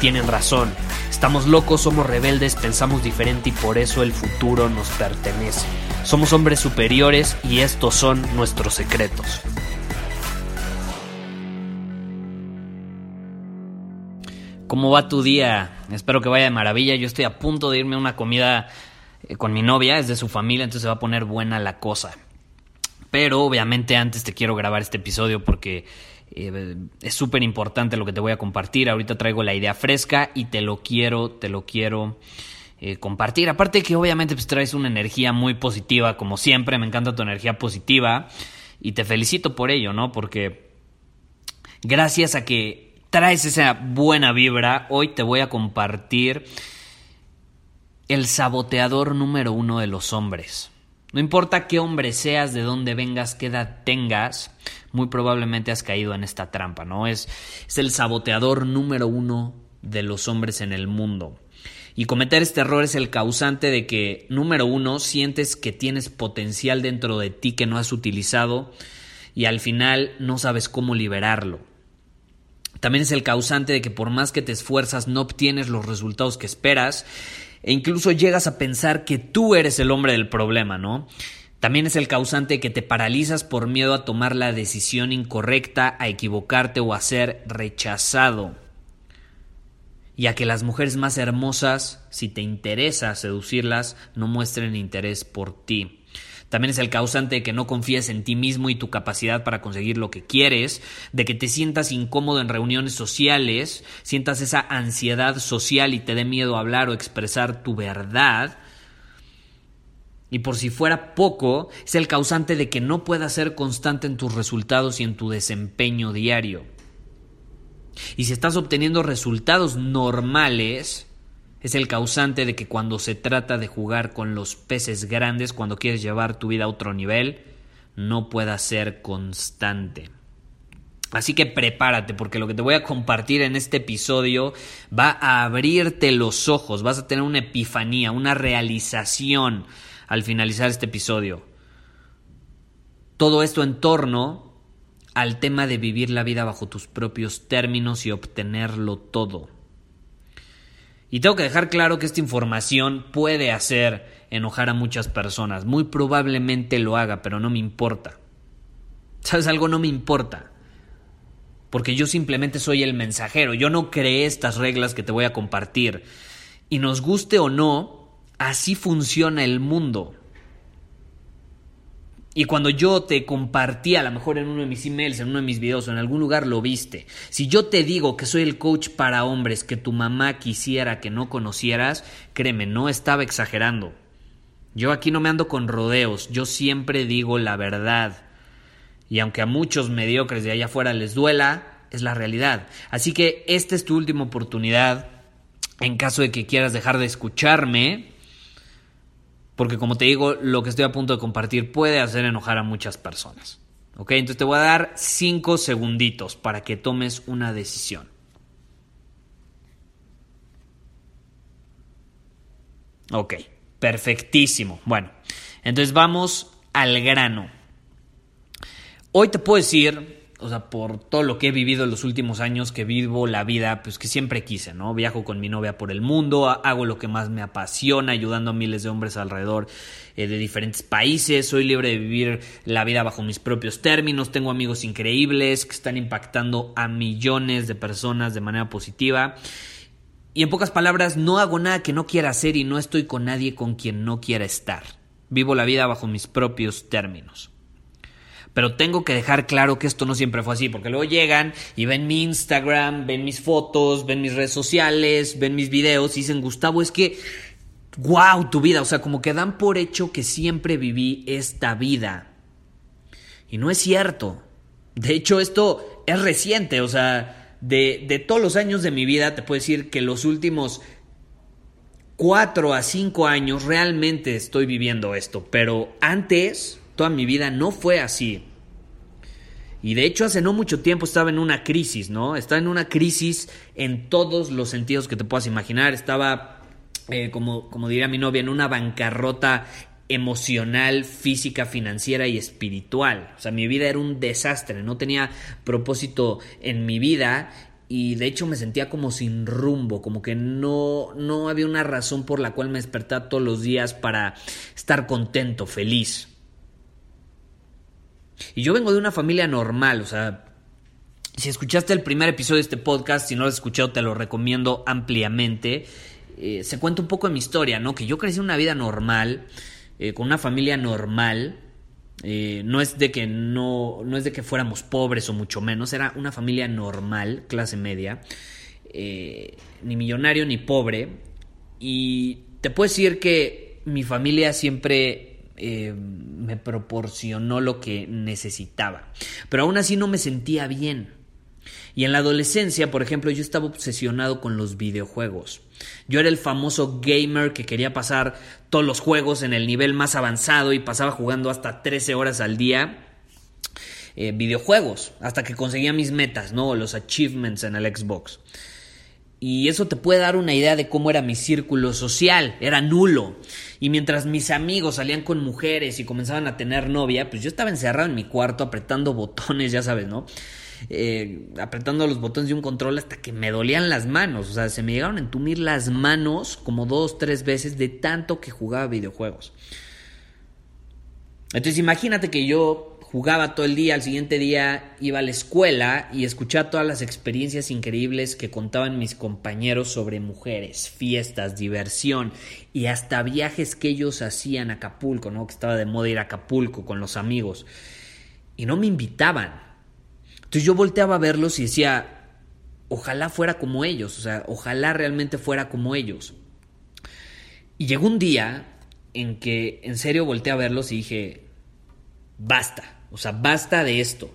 tienen razón. Estamos locos, somos rebeldes, pensamos diferente y por eso el futuro nos pertenece. Somos hombres superiores y estos son nuestros secretos. ¿Cómo va tu día? Espero que vaya de maravilla. Yo estoy a punto de irme a una comida eh, con mi novia, es de su familia, entonces se va a poner buena la cosa. Pero obviamente antes te quiero grabar este episodio porque eh, es súper importante lo que te voy a compartir. Ahorita traigo la idea fresca y te lo quiero, te lo quiero eh, compartir. Aparte que obviamente pues, traes una energía muy positiva, como siempre, me encanta tu energía positiva y te felicito por ello, ¿no? Porque gracias a que traes esa buena vibra, hoy te voy a compartir el saboteador número uno de los hombres. No importa qué hombre seas, de dónde vengas, qué edad tengas, muy probablemente has caído en esta trampa, ¿no? Es, es el saboteador número uno de los hombres en el mundo. Y cometer este error es el causante de que, número uno, sientes que tienes potencial dentro de ti que no has utilizado y al final no sabes cómo liberarlo. También es el causante de que por más que te esfuerzas no obtienes los resultados que esperas e incluso llegas a pensar que tú eres el hombre del problema, ¿no? También es el causante que te paralizas por miedo a tomar la decisión incorrecta, a equivocarte o a ser rechazado. Y a que las mujeres más hermosas, si te interesa seducirlas, no muestren interés por ti. También es el causante de que no confíes en ti mismo y tu capacidad para conseguir lo que quieres, de que te sientas incómodo en reuniones sociales, sientas esa ansiedad social y te dé miedo hablar o expresar tu verdad. Y por si fuera poco, es el causante de que no puedas ser constante en tus resultados y en tu desempeño diario. Y si estás obteniendo resultados normales, es el causante de que cuando se trata de jugar con los peces grandes, cuando quieres llevar tu vida a otro nivel, no puedas ser constante. Así que prepárate porque lo que te voy a compartir en este episodio va a abrirte los ojos, vas a tener una epifanía, una realización al finalizar este episodio. Todo esto en torno al tema de vivir la vida bajo tus propios términos y obtenerlo todo. Y tengo que dejar claro que esta información puede hacer enojar a muchas personas. Muy probablemente lo haga, pero no me importa. ¿Sabes algo? No me importa. Porque yo simplemente soy el mensajero. Yo no creé estas reglas que te voy a compartir. Y nos guste o no, así funciona el mundo. Y cuando yo te compartí, a lo mejor en uno de mis emails, en uno de mis videos o en algún lugar lo viste, si yo te digo que soy el coach para hombres que tu mamá quisiera que no conocieras, créeme, no estaba exagerando. Yo aquí no me ando con rodeos, yo siempre digo la verdad. Y aunque a muchos mediocres de allá afuera les duela, es la realidad. Así que esta es tu última oportunidad. En caso de que quieras dejar de escucharme, porque como te digo, lo que estoy a punto de compartir puede hacer enojar a muchas personas. ¿Ok? Entonces te voy a dar 5 segunditos para que tomes una decisión. Ok, perfectísimo. Bueno, entonces vamos al grano. Hoy te puedo decir o sea, por todo lo que he vivido en los últimos años, que vivo la vida, pues que siempre quise, ¿no? Viajo con mi novia por el mundo, hago lo que más me apasiona, ayudando a miles de hombres alrededor eh, de diferentes países, soy libre de vivir la vida bajo mis propios términos, tengo amigos increíbles que están impactando a millones de personas de manera positiva. Y en pocas palabras, no hago nada que no quiera hacer y no estoy con nadie con quien no quiera estar. Vivo la vida bajo mis propios términos. Pero tengo que dejar claro que esto no siempre fue así, porque luego llegan y ven mi Instagram, ven mis fotos, ven mis redes sociales, ven mis videos y dicen, Gustavo, es que wow, tu vida, o sea, como que dan por hecho que siempre viví esta vida. Y no es cierto. De hecho, esto es reciente, o sea, de, de todos los años de mi vida, te puedo decir que los últimos cuatro a cinco años realmente estoy viviendo esto, pero antes, toda mi vida no fue así. Y de hecho hace no mucho tiempo estaba en una crisis, ¿no? Estaba en una crisis en todos los sentidos que te puedas imaginar. Estaba, eh, como, como diría mi novia, en una bancarrota emocional, física, financiera y espiritual. O sea, mi vida era un desastre, no tenía propósito en mi vida y de hecho me sentía como sin rumbo, como que no, no había una razón por la cual me despertaba todos los días para estar contento, feliz. Y yo vengo de una familia normal, o sea, si escuchaste el primer episodio de este podcast, si no lo has escuchado, te lo recomiendo ampliamente. Eh, se cuenta un poco de mi historia, ¿no? Que yo crecí en una vida normal, eh, con una familia normal. Eh, no es de que no, no es de que fuéramos pobres o mucho menos, era una familia normal, clase media, ni millonario ni pobre. Y te puedo decir que mi familia siempre eh, me proporcionó lo que necesitaba. Pero aún así no me sentía bien. Y en la adolescencia, por ejemplo, yo estaba obsesionado con los videojuegos. Yo era el famoso gamer que quería pasar todos los juegos en el nivel más avanzado y pasaba jugando hasta 13 horas al día. Eh, videojuegos, hasta que conseguía mis metas, ¿no? Los achievements en el Xbox. Y eso te puede dar una idea de cómo era mi círculo social, era nulo. Y mientras mis amigos salían con mujeres y comenzaban a tener novia, pues yo estaba encerrado en mi cuarto apretando botones, ya sabes, ¿no? Eh, apretando los botones de un control hasta que me dolían las manos. O sea, se me llegaron a entumir las manos como dos, tres veces de tanto que jugaba videojuegos. Entonces imagínate que yo jugaba todo el día, al siguiente día iba a la escuela y escuchaba todas las experiencias increíbles que contaban mis compañeros sobre mujeres, fiestas, diversión y hasta viajes que ellos hacían a Acapulco, ¿no? Que estaba de moda ir a Acapulco con los amigos. Y no me invitaban. Entonces yo volteaba a verlos y decía, ojalá fuera como ellos, o sea, ojalá realmente fuera como ellos. Y llegó un día en que en serio volteé a verlos y dije, basta o sea, basta de esto.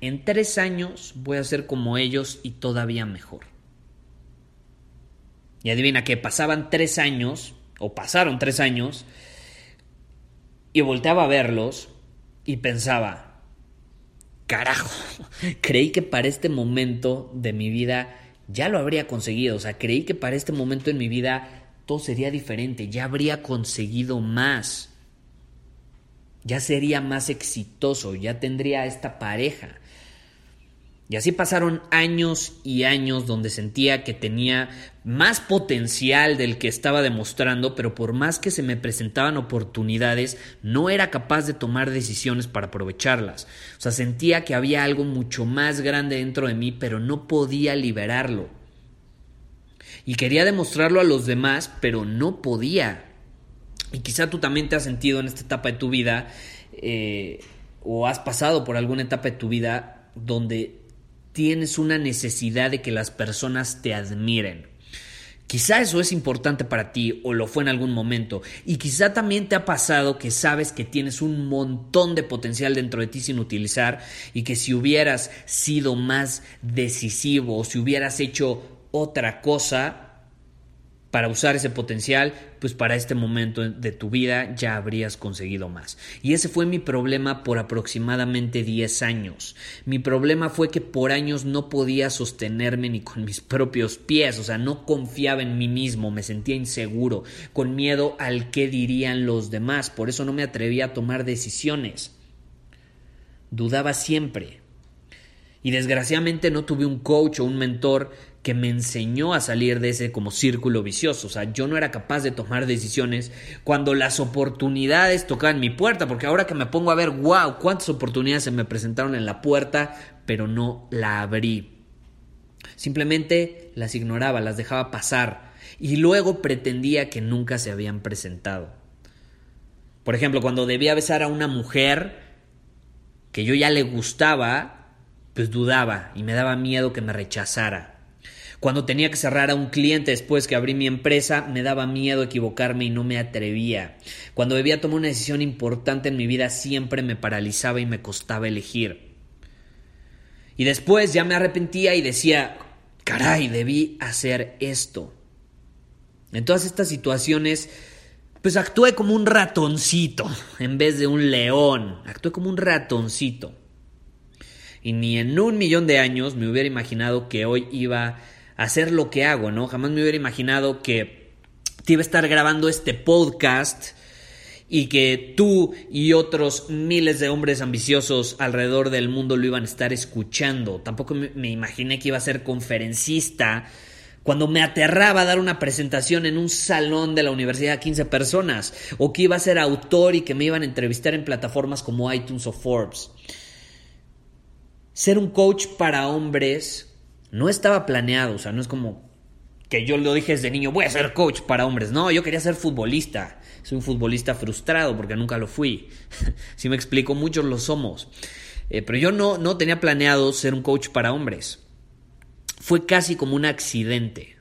En tres años voy a ser como ellos y todavía mejor. Y adivina que pasaban tres años, o pasaron tres años, y volteaba a verlos y pensaba, carajo, creí que para este momento de mi vida ya lo habría conseguido, o sea, creí que para este momento en mi vida todo sería diferente, ya habría conseguido más ya sería más exitoso, ya tendría esta pareja. Y así pasaron años y años donde sentía que tenía más potencial del que estaba demostrando, pero por más que se me presentaban oportunidades, no era capaz de tomar decisiones para aprovecharlas. O sea, sentía que había algo mucho más grande dentro de mí, pero no podía liberarlo. Y quería demostrarlo a los demás, pero no podía. Y quizá tú también te has sentido en esta etapa de tu vida eh, o has pasado por alguna etapa de tu vida donde tienes una necesidad de que las personas te admiren. Quizá eso es importante para ti o lo fue en algún momento. Y quizá también te ha pasado que sabes que tienes un montón de potencial dentro de ti sin utilizar y que si hubieras sido más decisivo o si hubieras hecho otra cosa, para usar ese potencial, pues para este momento de tu vida ya habrías conseguido más. Y ese fue mi problema por aproximadamente 10 años. Mi problema fue que por años no podía sostenerme ni con mis propios pies, o sea, no confiaba en mí mismo, me sentía inseguro, con miedo al qué dirían los demás, por eso no me atrevía a tomar decisiones. Dudaba siempre. Y desgraciadamente no tuve un coach o un mentor que me enseñó a salir de ese como círculo vicioso. O sea, yo no era capaz de tomar decisiones cuando las oportunidades tocaban mi puerta, porque ahora que me pongo a ver, wow, cuántas oportunidades se me presentaron en la puerta, pero no la abrí. Simplemente las ignoraba, las dejaba pasar y luego pretendía que nunca se habían presentado. Por ejemplo, cuando debía besar a una mujer que yo ya le gustaba, pues dudaba y me daba miedo que me rechazara. Cuando tenía que cerrar a un cliente después que abrí mi empresa, me daba miedo equivocarme y no me atrevía. Cuando debía tomar una decisión importante en mi vida, siempre me paralizaba y me costaba elegir. Y después ya me arrepentía y decía, caray, debí hacer esto. En todas estas situaciones, pues actué como un ratoncito en vez de un león. Actué como un ratoncito. Y ni en un millón de años me hubiera imaginado que hoy iba hacer lo que hago, ¿no? Jamás me hubiera imaginado que te iba a estar grabando este podcast y que tú y otros miles de hombres ambiciosos alrededor del mundo lo iban a estar escuchando. Tampoco me, imaginé que iba a ser conferencista cuando me aterraba a dar una presentación en un salón de la universidad a 15 personas, o que iba a ser autor y que me iban a entrevistar en plataformas como iTunes o Forbes. Ser un coach para hombres no estaba planeado, o sea, no es como que yo lo dije desde niño, voy a ser coach para hombres. No, yo quería ser futbolista. Soy un futbolista frustrado porque nunca lo fui. si me explico, muchos lo somos. Eh, pero yo no, no tenía planeado ser un coach para hombres. Fue casi como un accidente.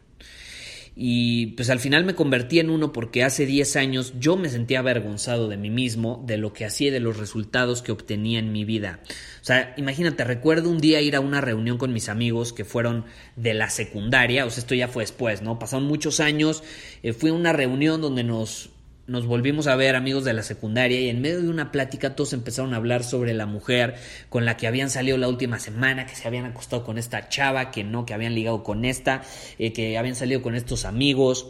Y pues al final me convertí en uno porque hace 10 años yo me sentía avergonzado de mí mismo, de lo que hacía y de los resultados que obtenía en mi vida. O sea, imagínate, recuerdo un día ir a una reunión con mis amigos que fueron de la secundaria, o sea, esto ya fue después, ¿no? Pasaron muchos años, eh, fui a una reunión donde nos nos volvimos a ver amigos de la secundaria y en medio de una plática todos empezaron a hablar sobre la mujer con la que habían salido la última semana, que se habían acostado con esta chava, que no, que habían ligado con esta, eh, que habían salido con estos amigos.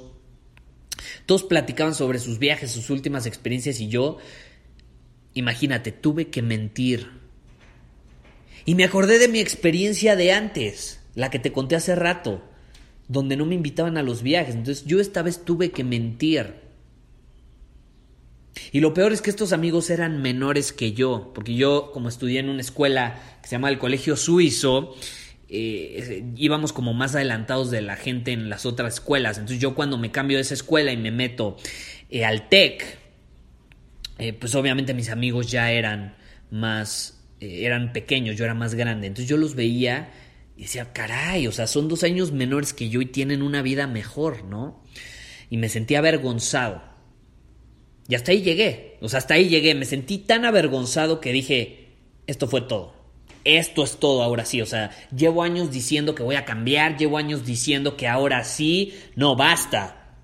Todos platicaban sobre sus viajes, sus últimas experiencias y yo, imagínate, tuve que mentir. Y me acordé de mi experiencia de antes, la que te conté hace rato, donde no me invitaban a los viajes. Entonces yo esta vez tuve que mentir. Y lo peor es que estos amigos eran menores que yo, porque yo como estudié en una escuela que se llama el Colegio Suizo, eh, íbamos como más adelantados de la gente en las otras escuelas. Entonces yo cuando me cambio de esa escuela y me meto eh, al TEC, eh, pues obviamente mis amigos ya eran más, eran pequeños, yo era más grande. Entonces yo los veía y decía, caray, o sea, son dos años menores que yo y tienen una vida mejor, ¿no? Y me sentía avergonzado. Y hasta ahí llegué. O sea, hasta ahí llegué. Me sentí tan avergonzado que dije, esto fue todo. Esto es todo ahora sí. O sea, llevo años diciendo que voy a cambiar. Llevo años diciendo que ahora sí. No, basta.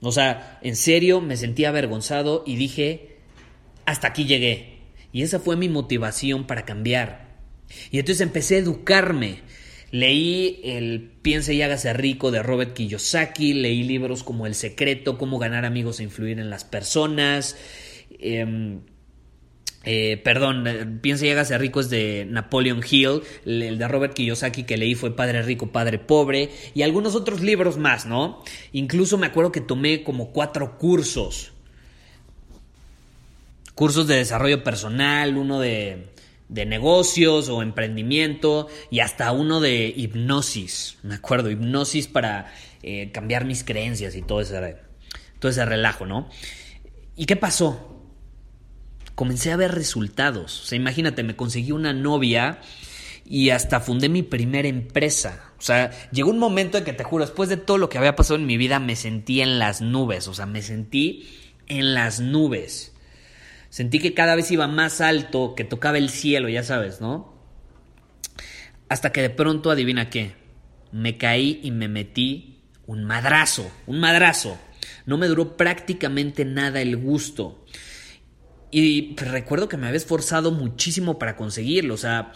O sea, en serio me sentí avergonzado y dije, hasta aquí llegué. Y esa fue mi motivación para cambiar. Y entonces empecé a educarme. Leí el Piense y hágase rico de Robert Kiyosaki, leí libros como El secreto, cómo ganar amigos e influir en las personas. Em, eh, perdón, eh, Piense y hágase rico es de Napoleon Hill, el de Robert Kiyosaki que leí fue Padre Rico, Padre Pobre y algunos otros libros más, ¿no? Incluso me acuerdo que tomé como cuatro cursos. Cursos de desarrollo personal, uno de de negocios o emprendimiento y hasta uno de hipnosis, me acuerdo, hipnosis para eh, cambiar mis creencias y todo ese, todo ese relajo, ¿no? ¿Y qué pasó? Comencé a ver resultados, o sea, imagínate, me conseguí una novia y hasta fundé mi primera empresa. O sea, llegó un momento en que te juro, después de todo lo que había pasado en mi vida, me sentí en las nubes, o sea, me sentí en las nubes. Sentí que cada vez iba más alto, que tocaba el cielo, ya sabes, ¿no? Hasta que de pronto, adivina qué, me caí y me metí un madrazo, un madrazo. No me duró prácticamente nada el gusto. Y recuerdo que me había esforzado muchísimo para conseguirlo. O sea,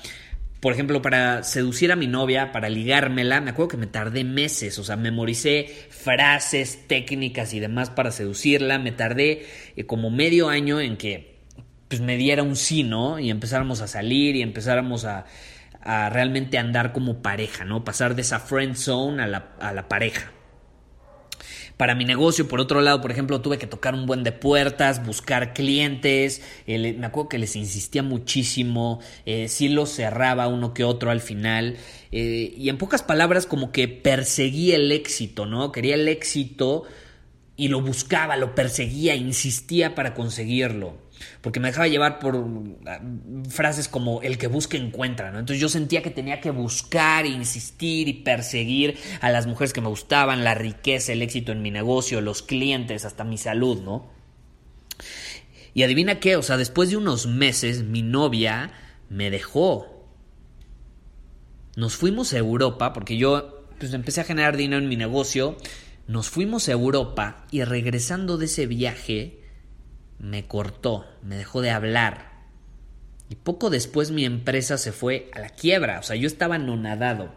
por ejemplo, para seducir a mi novia, para ligármela, me acuerdo que me tardé meses, o sea, memoricé frases, técnicas y demás para seducirla, me tardé eh, como medio año en que pues me diera un sí, ¿no? Y empezáramos a salir y empezáramos a, a realmente andar como pareja, ¿no? Pasar de esa friend zone a la, a la pareja para mi negocio. Por otro lado, por ejemplo, tuve que tocar un buen de puertas, buscar clientes. Me acuerdo que les insistía muchísimo. Eh, sí los cerraba uno que otro al final. Eh, y en pocas palabras, como que perseguía el éxito, ¿no? Quería el éxito y lo buscaba, lo perseguía, insistía para conseguirlo. Porque me dejaba llevar por ah, frases como el que busca encuentra, ¿no? Entonces yo sentía que tenía que buscar, insistir y perseguir a las mujeres que me gustaban, la riqueza, el éxito en mi negocio, los clientes, hasta mi salud, ¿no? Y adivina qué, o sea, después de unos meses mi novia me dejó. Nos fuimos a Europa porque yo pues empecé a generar dinero en mi negocio, nos fuimos a Europa y regresando de ese viaje me cortó, me dejó de hablar. Y poco después mi empresa se fue a la quiebra, o sea, yo estaba anonadado.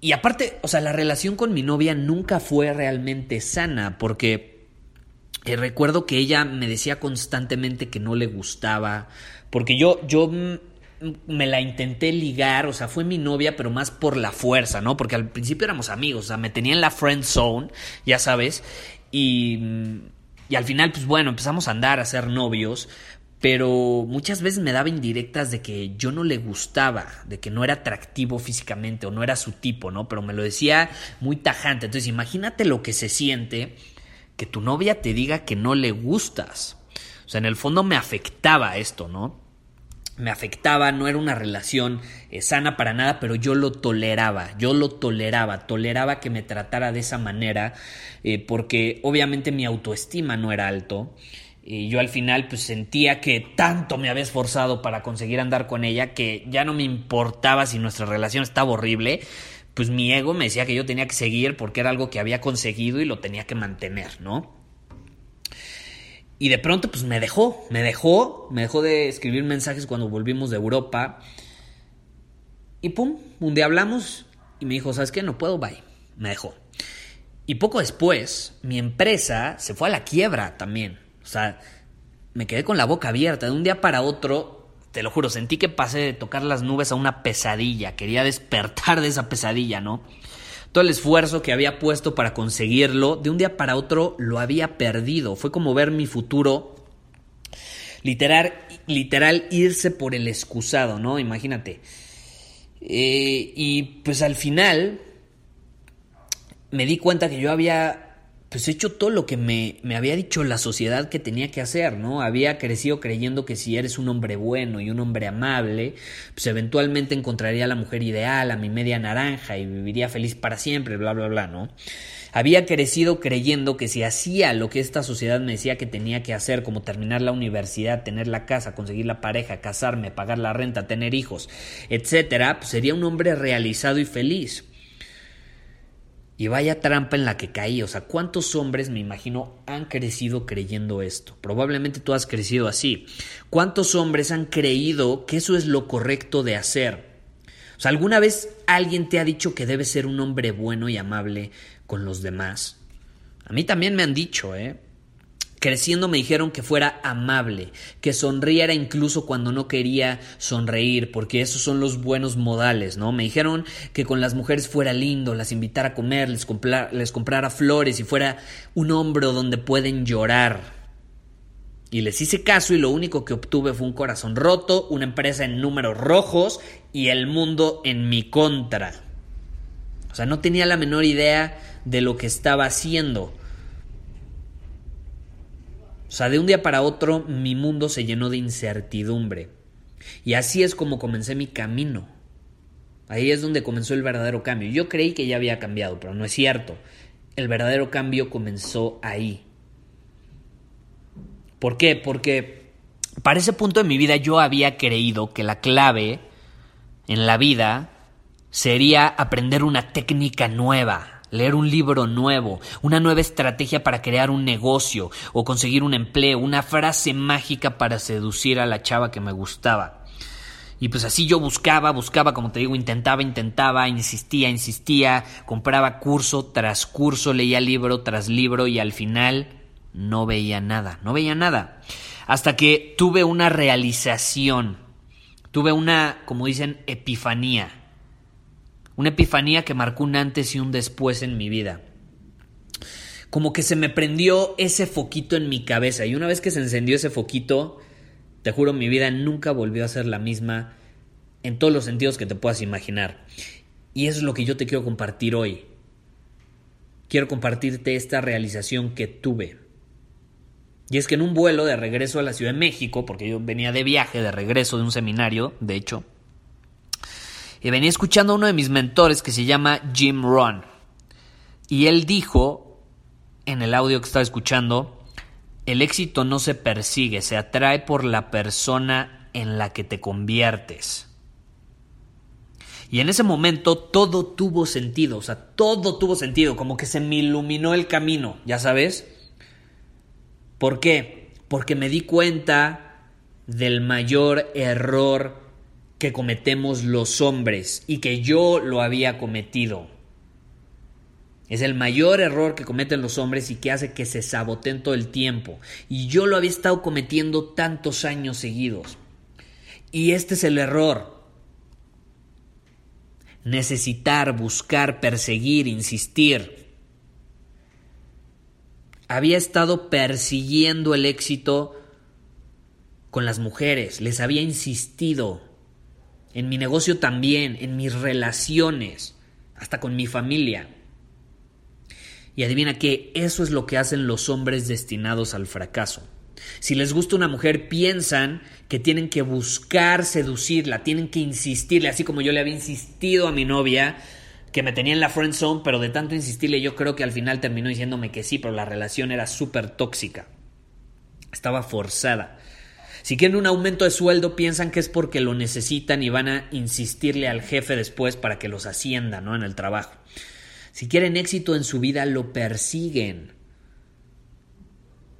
Y aparte, o sea, la relación con mi novia nunca fue realmente sana, porque eh, recuerdo que ella me decía constantemente que no le gustaba, porque yo, yo me la intenté ligar, o sea, fue mi novia, pero más por la fuerza, ¿no? Porque al principio éramos amigos, o sea, me tenía en la friend zone, ya sabes, y, y al final, pues bueno, empezamos a andar, a ser novios, pero muchas veces me daba indirectas de que yo no le gustaba, de que no era atractivo físicamente o no era su tipo, ¿no? Pero me lo decía muy tajante. Entonces, imagínate lo que se siente que tu novia te diga que no le gustas. O sea, en el fondo me afectaba esto, ¿no? Me afectaba, no era una relación eh, sana para nada, pero yo lo toleraba, yo lo toleraba, toleraba que me tratara de esa manera, eh, porque obviamente mi autoestima no era alto. Y yo al final pues sentía que tanto me había esforzado para conseguir andar con ella que ya no me importaba si nuestra relación estaba horrible, pues mi ego me decía que yo tenía que seguir porque era algo que había conseguido y lo tenía que mantener, ¿no? Y de pronto, pues me dejó, me dejó, me dejó de escribir mensajes cuando volvimos de Europa. Y pum, un día hablamos y me dijo, ¿sabes qué? No puedo, bye. Me dejó. Y poco después, mi empresa se fue a la quiebra también. O sea, me quedé con la boca abierta. De un día para otro, te lo juro, sentí que pasé de tocar las nubes a una pesadilla. Quería despertar de esa pesadilla, ¿no? Todo el esfuerzo que había puesto para conseguirlo, de un día para otro lo había perdido. Fue como ver mi futuro literal, literal irse por el excusado, ¿no? Imagínate. Eh, y pues al final me di cuenta que yo había pues he hecho todo lo que me, me, había dicho la sociedad que tenía que hacer, ¿no? Había crecido creyendo que si eres un hombre bueno y un hombre amable, pues eventualmente encontraría a la mujer ideal, a mi media naranja y viviría feliz para siempre, bla, bla, bla, ¿no? Había crecido creyendo que si hacía lo que esta sociedad me decía que tenía que hacer, como terminar la universidad, tener la casa, conseguir la pareja, casarme, pagar la renta, tener hijos, etcétera, pues sería un hombre realizado y feliz. Y vaya trampa en la que caí. O sea, ¿cuántos hombres, me imagino, han crecido creyendo esto? Probablemente tú has crecido así. ¿Cuántos hombres han creído que eso es lo correcto de hacer? O sea, ¿alguna vez alguien te ha dicho que debes ser un hombre bueno y amable con los demás? A mí también me han dicho, ¿eh? Creciendo me dijeron que fuera amable, que sonriera incluso cuando no quería sonreír, porque esos son los buenos modales, ¿no? Me dijeron que con las mujeres fuera lindo, las invitara a comer, les, les comprara flores y fuera un hombro donde pueden llorar. Y les hice caso y lo único que obtuve fue un corazón roto, una empresa en números rojos y el mundo en mi contra. O sea, no tenía la menor idea de lo que estaba haciendo. O sea, de un día para otro mi mundo se llenó de incertidumbre. Y así es como comencé mi camino. Ahí es donde comenzó el verdadero cambio. Yo creí que ya había cambiado, pero no es cierto. El verdadero cambio comenzó ahí. ¿Por qué? Porque para ese punto de mi vida yo había creído que la clave en la vida sería aprender una técnica nueva, leer un libro nuevo, una nueva estrategia para crear un negocio o conseguir un empleo, una frase mágica para seducir a la chava que me gustaba. Y pues así yo buscaba, buscaba, como te digo, intentaba, intentaba, insistía, insistía, compraba curso tras curso, leía libro tras libro y al final no veía nada, no veía nada. Hasta que tuve una realización, tuve una, como dicen, epifanía. Una epifanía que marcó un antes y un después en mi vida. Como que se me prendió ese foquito en mi cabeza y una vez que se encendió ese foquito, te juro, mi vida nunca volvió a ser la misma en todos los sentidos que te puedas imaginar. Y eso es lo que yo te quiero compartir hoy. Quiero compartirte esta realización que tuve. Y es que en un vuelo de regreso a la Ciudad de México, porque yo venía de viaje, de regreso de un seminario, de hecho, y venía escuchando a uno de mis mentores que se llama Jim Ron. Y él dijo, en el audio que estaba escuchando, el éxito no se persigue, se atrae por la persona en la que te conviertes. Y en ese momento todo tuvo sentido, o sea, todo tuvo sentido, como que se me iluminó el camino, ya sabes. ¿Por qué? Porque me di cuenta del mayor error que cometemos los hombres y que yo lo había cometido. Es el mayor error que cometen los hombres y que hace que se saboten todo el tiempo. Y yo lo había estado cometiendo tantos años seguidos. Y este es el error. Necesitar, buscar, perseguir, insistir. Había estado persiguiendo el éxito con las mujeres, les había insistido. En mi negocio también, en mis relaciones, hasta con mi familia. Y adivina que eso es lo que hacen los hombres destinados al fracaso. Si les gusta una mujer, piensan que tienen que buscar seducirla, tienen que insistirle, así como yo le había insistido a mi novia que me tenía en la friend zone, pero de tanto insistirle yo creo que al final terminó diciéndome que sí, pero la relación era súper tóxica. Estaba forzada. Si quieren un aumento de sueldo, piensan que es porque lo necesitan y van a insistirle al jefe después para que los ascienda, ¿no? En el trabajo. Si quieren éxito en su vida, lo persiguen.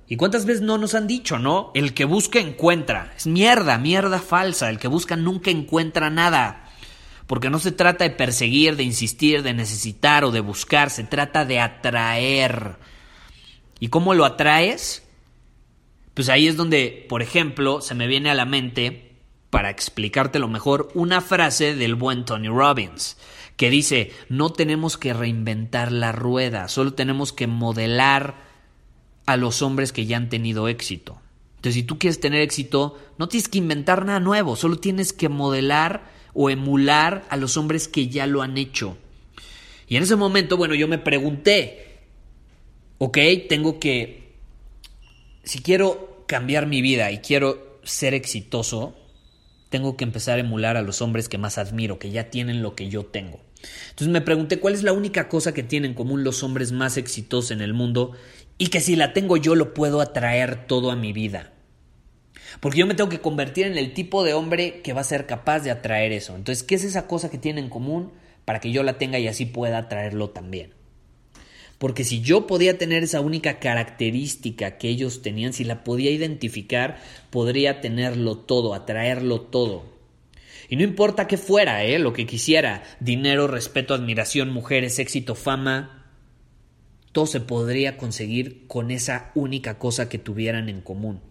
¿Y cuántas veces no nos han dicho, no? El que busca encuentra. Es mierda, mierda falsa. El que busca nunca encuentra nada. Porque no se trata de perseguir, de insistir, de necesitar o de buscar. Se trata de atraer. ¿Y cómo lo atraes? Pues ahí es donde, por ejemplo, se me viene a la mente, para explicártelo mejor, una frase del buen Tony Robbins que dice, no tenemos que reinventar la rueda, solo tenemos que modelar a los hombres que ya han tenido éxito. Entonces, si tú quieres tener éxito, no tienes que inventar nada nuevo, solo tienes que modelar o emular a los hombres que ya lo han hecho. Y en ese momento, bueno, yo me pregunté, ok, tengo que, si quiero cambiar mi vida y quiero ser exitoso, tengo que empezar a emular a los hombres que más admiro, que ya tienen lo que yo tengo. Entonces me pregunté cuál es la única cosa que tienen en común los hombres más exitosos en el mundo y que si la tengo yo lo puedo atraer todo a mi vida. Porque yo me tengo que convertir en el tipo de hombre que va a ser capaz de atraer eso. Entonces, ¿qué es esa cosa que tienen en común para que yo la tenga y así pueda atraerlo también? Porque si yo podía tener esa única característica que ellos tenían, si la podía identificar, podría tenerlo todo, atraerlo todo. Y no importa qué fuera, ¿eh? lo que quisiera, dinero, respeto, admiración, mujeres, éxito, fama, todo se podría conseguir con esa única cosa que tuvieran en común.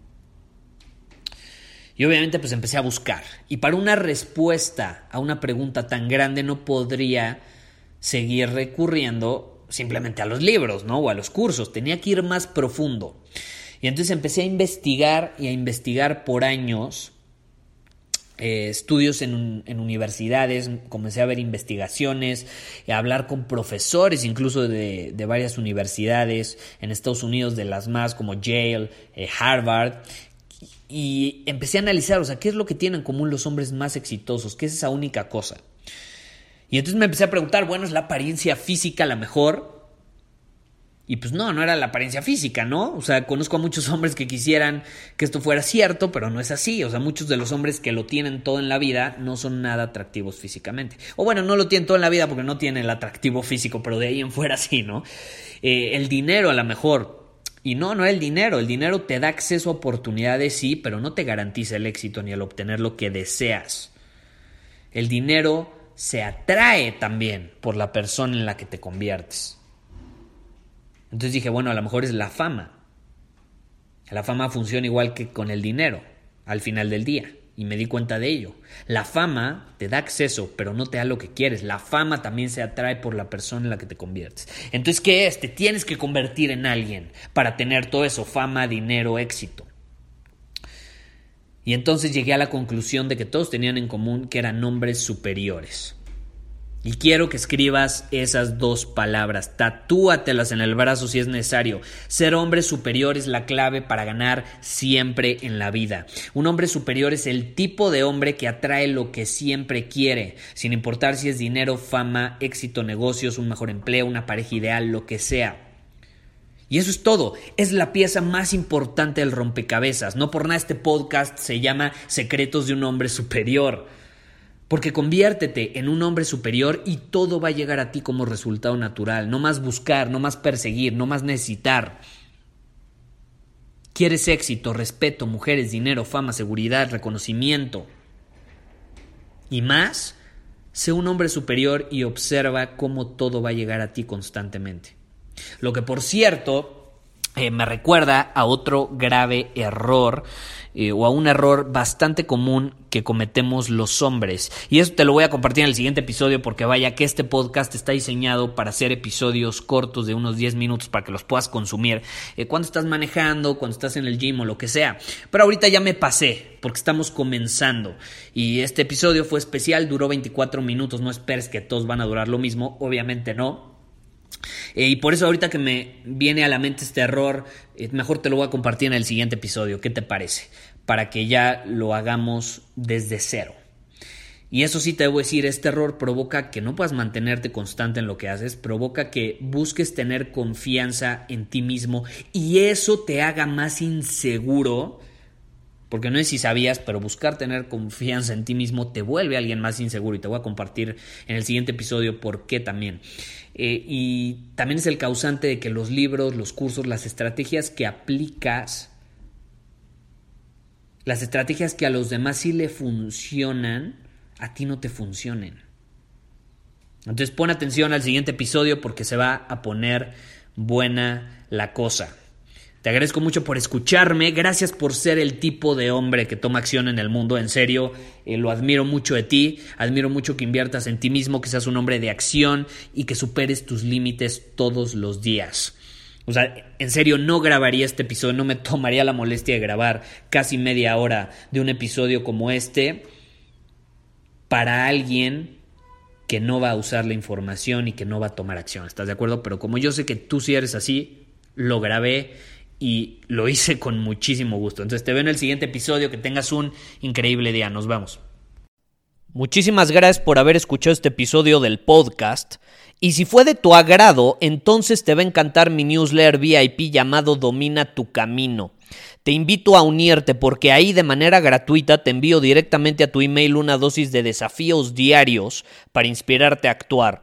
Y obviamente pues empecé a buscar. Y para una respuesta a una pregunta tan grande no podría seguir recurriendo simplemente a los libros, ¿no? O a los cursos. Tenía que ir más profundo. Y entonces empecé a investigar y a investigar por años eh, estudios en, universidades, comencé a ver investigaciones, a hablar con profesores incluso de, varias universidades en Estados Unidos, de las más como Yale, eh, Harvard, y empecé a analizar, o sea, qué es lo que tienen en común los hombres más exitosos, qué es esa única cosa. Y entonces me empecé a preguntar, bueno, ¿es la apariencia física la mejor? Y pues no, no era la apariencia física, ¿no? O sea, conozco a muchos hombres que quisieran que esto fuera cierto, pero no es así. O sea, muchos de los hombres que lo tienen todo en la vida no son nada atractivos físicamente. O bueno, no lo tienen todo en la vida porque no tienen el atractivo físico, pero de ahí en fuera sí, ¿no? Eh, el dinero a lo mejor. Y no, no el dinero. El dinero te da acceso a oportunidades, sí, pero no te garantiza el éxito ni el obtener lo que deseas. El dinero se atrae también por la persona en la que te conviertes. Entonces dije, bueno, a lo mejor es la fama. La fama funciona igual que con el dinero al final del día. Y me di cuenta de ello. La fama te da acceso, pero no te da lo que quieres. La fama también se atrae por la persona en la que te conviertes. Entonces, ¿qué es? Te tienes que convertir en alguien para tener todo eso, fama, dinero, éxito. Y entonces llegué a la conclusión de que todos tenían en común que eran hombres superiores. Y quiero que escribas esas dos palabras, tatúatelas en el brazo si es necesario. Ser hombre superior es la clave para ganar siempre en la vida. Un hombre superior es el tipo de hombre que atrae lo que siempre quiere, sin importar si es dinero, fama, éxito, negocios, un mejor empleo, una pareja ideal, lo que sea. Y eso es todo. Es la pieza más importante del rompecabezas. No por nada este podcast se llama Secretos de un hombre superior. Porque conviértete en un hombre superior y todo va a llegar a ti como resultado natural. No más buscar, no más perseguir, no más necesitar. ¿Quieres éxito, respeto, mujeres, dinero, fama, seguridad, reconocimiento? Y más, sé un hombre superior y observa cómo todo va a llegar a ti constantemente. Lo que por cierto eh, me recuerda a otro grave error eh, o a un error bastante común que cometemos los hombres. Y eso te lo voy a compartir en el siguiente episodio porque vaya que este podcast está diseñado para hacer episodios cortos de unos 10 minutos para que los puedas consumir eh, cuando estás manejando, cuando estás en el gym o lo que sea. Pero ahorita ya me pasé porque estamos comenzando y este episodio fue especial, duró 24 minutos, no esperes que todos van a durar lo mismo, obviamente no. Eh, y por eso ahorita que me viene a la mente este error, eh, mejor te lo voy a compartir en el siguiente episodio. ¿Qué te parece? Para que ya lo hagamos desde cero. Y eso sí te debo decir, este error provoca que no puedas mantenerte constante en lo que haces, provoca que busques tener confianza en ti mismo y eso te haga más inseguro porque no sé si sabías, pero buscar tener confianza en ti mismo te vuelve alguien más inseguro y te voy a compartir en el siguiente episodio por qué también. Eh, y también es el causante de que los libros, los cursos, las estrategias que aplicas, las estrategias que a los demás sí le funcionan, a ti no te funcionen. Entonces pon atención al siguiente episodio porque se va a poner buena la cosa. Te agradezco mucho por escucharme, gracias por ser el tipo de hombre que toma acción en el mundo, en serio, eh, lo admiro mucho de ti, admiro mucho que inviertas en ti mismo, que seas un hombre de acción y que superes tus límites todos los días. O sea, en serio, no grabaría este episodio, no me tomaría la molestia de grabar casi media hora de un episodio como este para alguien que no va a usar la información y que no va a tomar acción. ¿Estás de acuerdo? Pero como yo sé que tú sí eres así, lo grabé y lo hice con muchísimo gusto. Entonces te veo en el siguiente episodio, que tengas un increíble día, nos vemos. Muchísimas gracias por haber escuchado este episodio del podcast. Y si fue de tu agrado, entonces te va a encantar mi newsletter VIP llamado Domina tu Camino. Te invito a unirte porque ahí de manera gratuita te envío directamente a tu email una dosis de desafíos diarios para inspirarte a actuar.